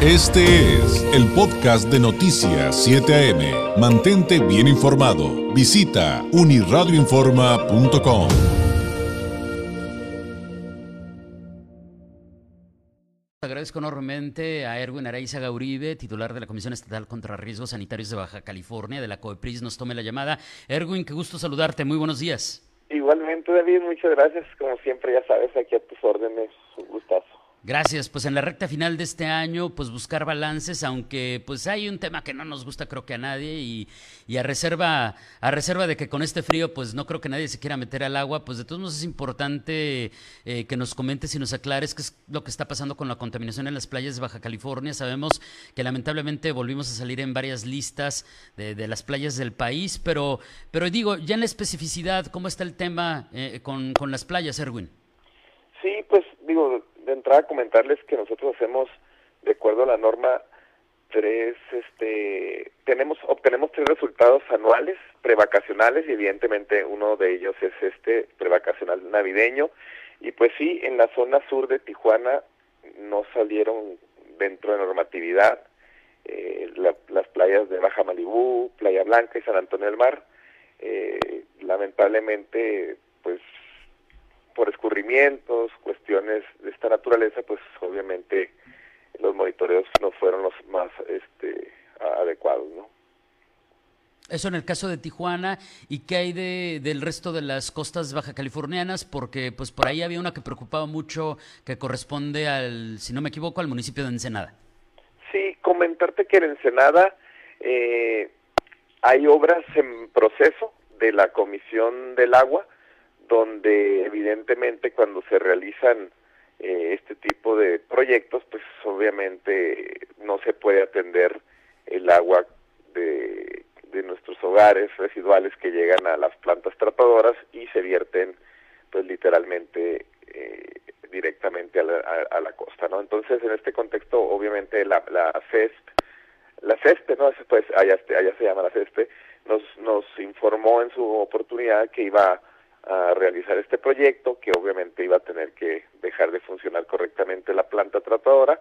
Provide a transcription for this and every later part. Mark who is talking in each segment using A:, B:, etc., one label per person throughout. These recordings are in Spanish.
A: Este es el podcast de Noticias 7 AM. Mantente bien informado. Visita uniradioinforma.com.
B: Agradezco enormemente a Erwin Araiza Gauribe, titular de la Comisión Estatal contra Riesgos Sanitarios de Baja California, de la COEPRIS, nos tome la llamada. Erwin, qué gusto saludarte, muy buenos días.
C: Igualmente, David, muchas gracias. Como siempre, ya sabes, aquí a tus órdenes, un gustazo.
B: Gracias, pues en la recta final de este año, pues buscar balances, aunque pues hay un tema que no nos gusta creo que a nadie y, y, a reserva a reserva de que con este frío pues no creo que nadie se quiera meter al agua, pues de todos modos es importante eh, que nos comentes y nos aclares qué es lo que está pasando con la contaminación en las playas de Baja California. Sabemos que lamentablemente volvimos a salir en varias listas de, de las playas del país, pero, pero digo, ya en la especificidad, ¿cómo está el tema eh, con, con las playas, Erwin?
C: Sí, pues digo, de entrada comentarles que nosotros hacemos, de acuerdo a la norma, tres, este, tenemos, obtenemos tres resultados anuales, prevacacionales, y evidentemente uno de ellos es este prevacacional navideño. Y pues sí, en la zona sur de Tijuana no salieron dentro de normatividad eh, la, las playas de Baja Malibú, Playa Blanca y San Antonio del Mar. Eh, lamentablemente, pues por escurrimientos, cuestiones de esta naturaleza, pues obviamente los monitoreos no fueron los más este, adecuados, ¿no?
B: Eso en el caso de Tijuana y qué hay de, del resto de las costas baja californianas, porque pues por ahí había una que preocupaba mucho que corresponde al, si no me equivoco, al municipio de Ensenada.
C: Sí, comentarte que en Ensenada eh, hay obras en proceso de la Comisión del Agua, donde evidentemente cuando se realizan eh, este tipo de proyectos, pues obviamente no se puede atender el agua de, de nuestros hogares residuales que llegan a las plantas tratadoras y se vierten pues literalmente eh, directamente a la, a, a la, costa, ¿no? Entonces en este contexto obviamente la, la CESP, la CESPE, ¿no? Pues allá, allá se llama la CESPE, nos, nos informó en su oportunidad que iba a realizar este proyecto, que obviamente iba a tener que dejar de funcionar correctamente la planta tratadora.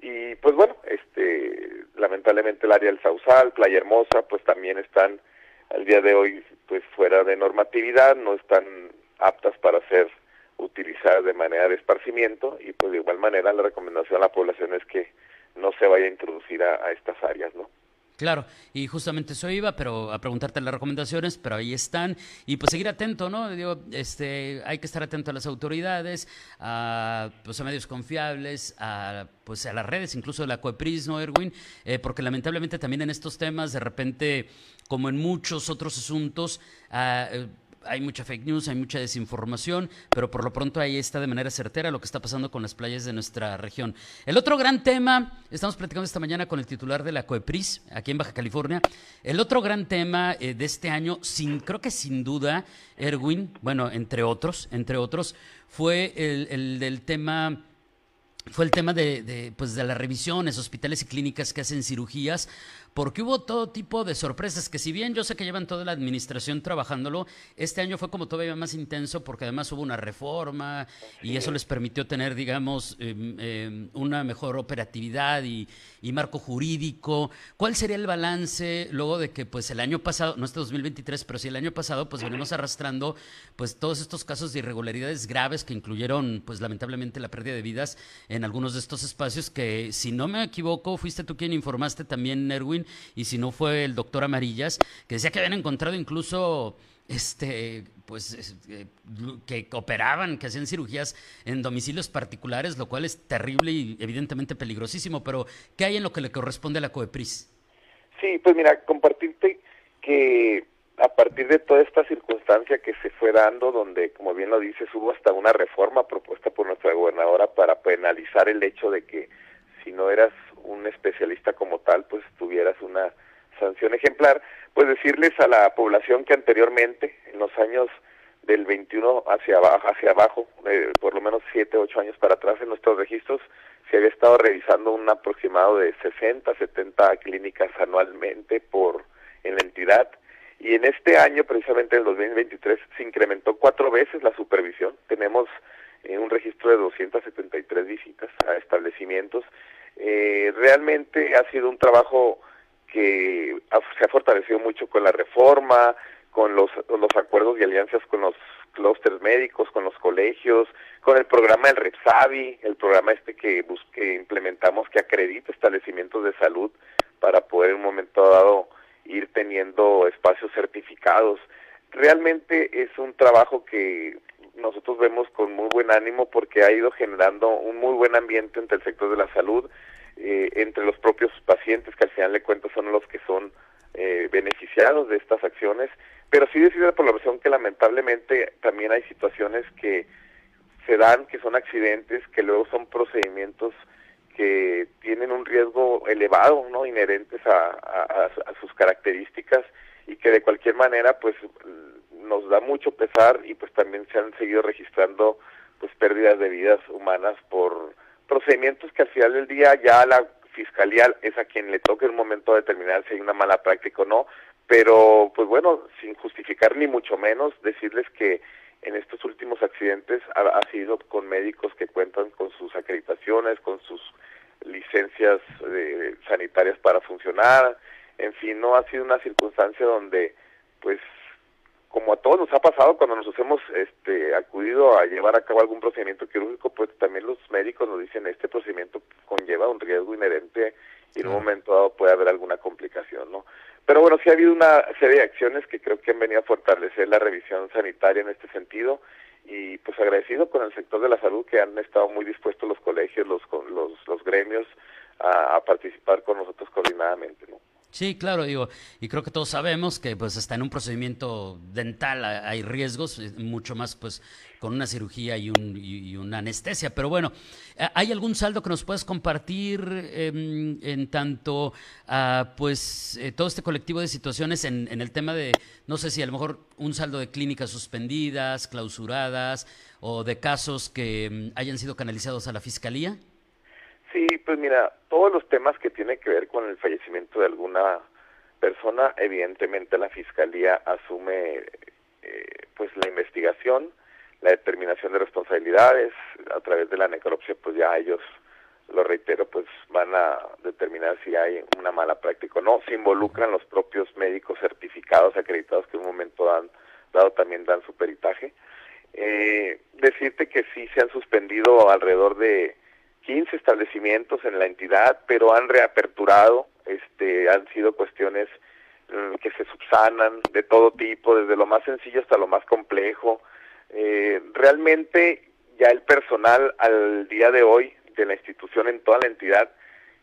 C: Y pues bueno, este, lamentablemente el área del Sausal, Playa Hermosa, pues también están al día de hoy pues fuera de normatividad, no están aptas para ser utilizadas de manera de esparcimiento y pues de igual manera la recomendación a la población es que no se vaya a introducir a, a estas áreas, ¿no?
B: Claro, y justamente eso iba, pero a preguntarte las recomendaciones, pero ahí están. Y pues seguir atento, ¿no? Digo, este, hay que estar atento a las autoridades, a, pues a medios confiables, a, pues a las redes, incluso de la COEPRIS, ¿no, Erwin? Eh, porque lamentablemente también en estos temas, de repente, como en muchos otros asuntos, uh, hay mucha fake news, hay mucha desinformación, pero por lo pronto ahí está de manera certera lo que está pasando con las playas de nuestra región. El otro gran tema, estamos platicando esta mañana con el titular de la COEPRIS, aquí en Baja California, el otro gran tema eh, de este año, sin, creo que sin duda, Erwin, bueno, entre otros, entre otros, fue el, el del tema fue el tema de, de, pues de las revisiones, hospitales y clínicas que hacen cirugías, porque hubo todo tipo de sorpresas, que si bien yo sé que llevan toda la administración trabajándolo, este año fue como todavía más intenso porque además hubo una reforma y eso les permitió tener, digamos, eh, eh, una mejor operatividad y, marco jurídico. ¿Cuál sería el balance luego de que pues el año pasado, no este 2023, pero sí el año pasado, pues venimos arrastrando pues todos estos casos de irregularidades graves que incluyeron pues lamentablemente la pérdida de vidas algunos de estos espacios que si no me equivoco fuiste tú quien informaste también, Erwin, y si no fue el doctor Amarillas, que decía que habían encontrado incluso este pues eh, que operaban, que hacían cirugías en domicilios particulares, lo cual es terrible y evidentemente peligrosísimo, pero ¿qué hay en lo que le corresponde a la COEPRIS?
C: Sí, pues mira, compartirte que a partir de toda esta circunstancia que se fue dando, donde, como bien lo dices, hubo hasta una reforma propuesta por nuestra gobernadora para penalizar el hecho de que si no eras un especialista como tal, pues tuvieras una sanción ejemplar, pues decirles a la población que anteriormente, en los años del 21 hacia abajo, abajo eh, por lo menos 7, 8 años para atrás en nuestros registros, se había estado revisando un aproximado de 60, 70 clínicas anualmente por en la entidad y en este año, precisamente en el 2023, se incrementó cuatro veces la supervisión. Tenemos eh, un registro de 273 visitas a establecimientos Eh, realmente ha sido un trabajo que se ha fortalecido mucho con la reforma, con los, los acuerdos y alianzas con los clústeres médicos, con los colegios, con el programa del REPSAVI, el programa este que, busque, implementamos que acredita establecimientos de salud para poder en un momento dado ir teniendo espacios certificados. Realmente es un trabajo que nosotros vemos con muy buen ánimo porque ha ido generando un muy buen ambiente entre el sector de la salud, eh, entre los propios pacientes que al final de cuentas son los que son eh, beneficiados de estas acciones, pero sí decir la población que lamentablemente también hay situaciones que se dan, que son accidentes, que luego son procedimientos que tienen un riesgo elevado, ¿no? Inherentes a, sus características y que de cualquier manera, pues, nos da mucho pesar y pues también se han seguido registrando pues pérdidas de vidas humanas por procedimientos que al final del día ya la fiscalía es a quien le toca en un momento determinar si hay una mala práctica o no, pero pues bueno, sin justificar ni mucho menos, decirles que en estos últimos accidentes ha, sido con médicos que cuentan con sus acreditaciones, con sus licencias eh, sanitarias para funcionar, en fin, no ha sido una circunstancia donde pues como a todos nos ha pasado cuando nos hemos este, acudido a llevar a cabo algún procedimiento quirúrgico, pues también los médicos nos dicen este procedimiento conlleva un riesgo inherente y en un momento dado puede haber alguna complicación, ¿no? Pero bueno, sí ha habido una serie de acciones que creo que han venido a fortalecer la revisión sanitaria en este sentido y pues agradecido con el sector de la salud que han estado muy dispuestos los colegios, los, los, los gremios a, a participar con nosotros coordinadamente, ¿no?
B: Sí, claro, digo, y creo que todos sabemos que pues hasta en un procedimiento dental hay riesgos, eh, mucho más pues con una cirugía y, un, y una anestesia. Pero bueno, ¿hay algún saldo que nos puedas compartir em, en tanto a pues eh, todo este colectivo de situaciones en, en el tema de, no sé si a lo mejor un saldo de clínicas suspendidas, clausuradas o de casos que em, hayan sido canalizados a la fiscalía?
C: Sí, pues mira, todos los temas que tienen que ver con el fallecimiento de alguna persona, evidentemente la fiscalía asume eh, pues la investigación, la determinación de responsabilidades a través de la necropsia, pues ya ellos lo reitero, pues van a determinar si hay una mala práctica o no. Se involucran los propios médicos certificados, acreditados que en un momento han dado también dan su peritaje. Eh, decirte que sí se han suspendido alrededor de 15 establecimientos en la entidad, pero han reaperturado, este, han sido cuestiones mm, que se subsanan de todo tipo, desde lo más sencillo hasta lo más complejo. Eh, realmente ya el personal al día de hoy de la institución en toda la entidad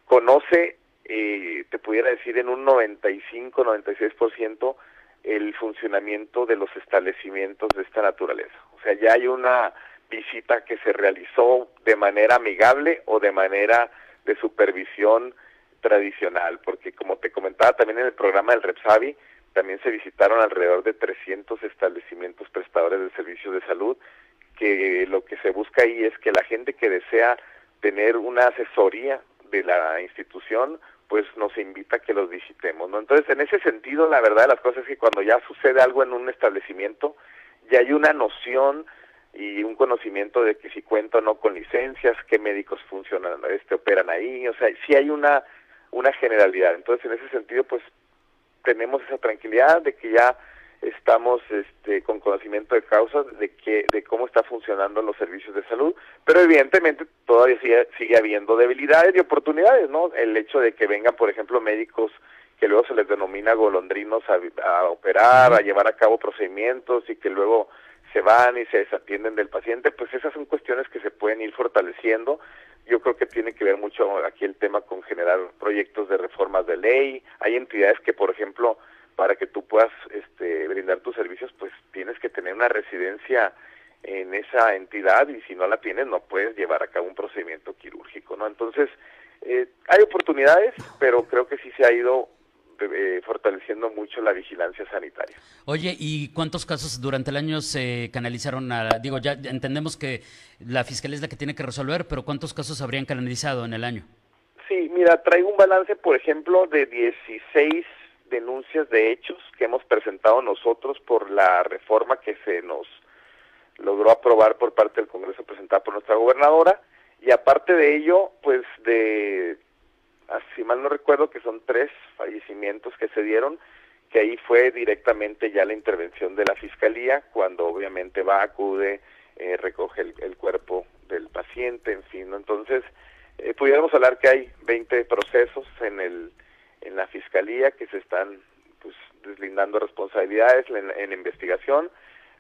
C: conoce, eh, te pudiera decir, en un 95-96% el funcionamiento de los establecimientos de esta naturaleza. O sea, ya hay una visita que se realizó de manera amigable o de manera de supervisión tradicional, porque como te comentaba también en el programa del Repsavi, también se visitaron alrededor de 300 establecimientos prestadores de servicios de salud, que lo que se busca ahí es que la gente que desea tener una asesoría de la institución, pues nos invita a que los visitemos, ¿no? Entonces, en ese sentido, la verdad de las cosas es que cuando ya sucede algo en un establecimiento, ya hay una noción y un conocimiento de que si cuento o no con licencias, qué médicos funcionan, este operan ahí, o sea, sí hay una una generalidad. Entonces, en ese sentido, pues tenemos esa tranquilidad de que ya estamos este, con conocimiento de causas de que de cómo está funcionando los servicios de salud, pero evidentemente todavía sigue, sigue habiendo debilidades y oportunidades, ¿no? El hecho de que vengan, por ejemplo, médicos que luego se les denomina golondrinos a, a operar, a llevar a cabo procedimientos y que luego se van y se desatienden del paciente, pues esas son cuestiones que se pueden ir fortaleciendo. Yo creo que tiene que ver mucho aquí el tema con generar proyectos de reformas de ley. Hay entidades que, por ejemplo, para que tú puedas este, brindar tus servicios, pues tienes que tener una residencia en esa entidad y si no la tienes no puedes llevar a cabo un procedimiento quirúrgico, ¿no? Entonces, eh, hay oportunidades, pero creo que sí se ha ido eh, fortaleciendo mucho la vigilancia sanitaria.
B: Oye, ¿y cuántos casos durante el año se canalizaron a, digo, ya entendemos que la fiscalía es la que tiene que resolver, pero cuántos casos habrían canalizado en el año?
C: Sí, mira, traigo un balance, por ejemplo, de 16 denuncias de hechos que hemos presentado nosotros por la reforma que se nos logró aprobar por parte del Congreso presentada por nuestra gobernadora y aparte de ello, pues de mal no recuerdo que son tres fallecimientos que se dieron, que ahí fue directamente ya la intervención de la fiscalía, cuando obviamente va, acude, eh, recoge el, cuerpo del paciente, en fin, entonces eh, pudiéramos hablar que hay 20 procesos en el en la fiscalía que se están pues deslindando responsabilidades en, en investigación,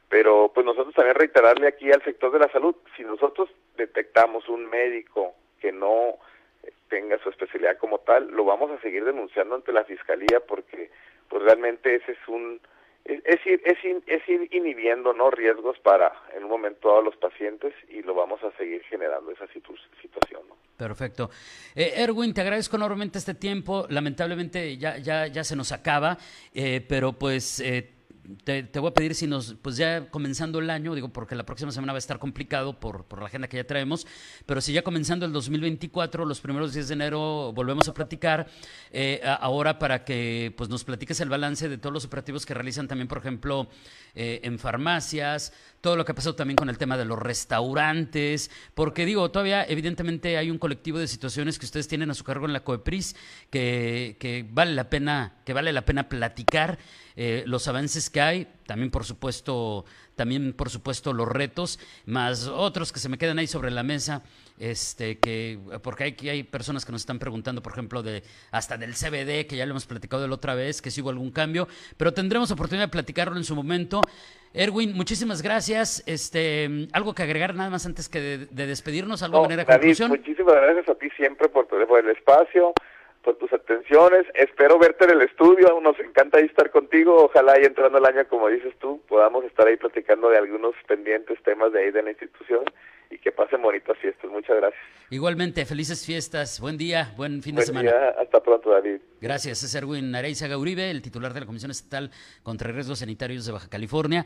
C: pero pues nosotros también reiterarle aquí al sector de la salud, si nosotros detectamos un médico que no tenga su especialidad como tal, lo vamos a seguir denunciando ante la fiscalía porque pues realmente ese es un es, ir, es, es ir inhibiendo no riesgos para en un momento dado los pacientes y lo vamos a seguir generando esa situación ¿no?
B: perfecto. Eh, Erwin te agradezco enormemente este tiempo. Lamentablemente ya ya ya se nos acaba eh, pero pues eh, te, voy a pedir si nos, pues ya comenzando el año, digo, porque la próxima semana va a estar complicado por, por la agenda que ya traemos, pero si ya comenzando el 2024, los primeros días de enero, volvemos a platicar, eh, ahora para que pues nos platiques el balance de todos los operativos que realizan también, por ejemplo, eh, en farmacias, todo lo que ha pasado también con el tema de los restaurantes, porque digo, todavía evidentemente hay un colectivo de situaciones que ustedes tienen a su cargo en la COEPRIS que, que vale la pena, que vale la pena platicar eh, los avances que hay, también por supuesto, también por supuesto los retos, más otros que se me quedan ahí sobre la mesa, este que porque hay, hay personas que nos están preguntando, por ejemplo, de hasta del CBD, que ya lo hemos platicado de la otra vez, que si hubo algún cambio, pero tendremos oportunidad de platicarlo en su momento. Erwin, muchísimas gracias. Este, algo que agregar nada más antes que de, despedirnos, algo de manera de conclusión.
C: Muchísimas gracias a ti siempre por, por el espacio, por tus atenciones. Espero verte en el estudio. Nos encanta ahí estar contigo. Ojalá y entrando el año, como dices tú, podamos estar ahí platicando de algunos pendientes temas de ahí de la institución y que pasen bonitas fiestas. Muchas gracias.
B: Igualmente, felices fiestas. Buen día, buen fin de semana.
C: Día. Hasta pronto, David.
B: Gracias. Es Erwin Areiza Gauribe, el titular de la Comisión Estatal contra Riesgos Sanitarios de Baja California.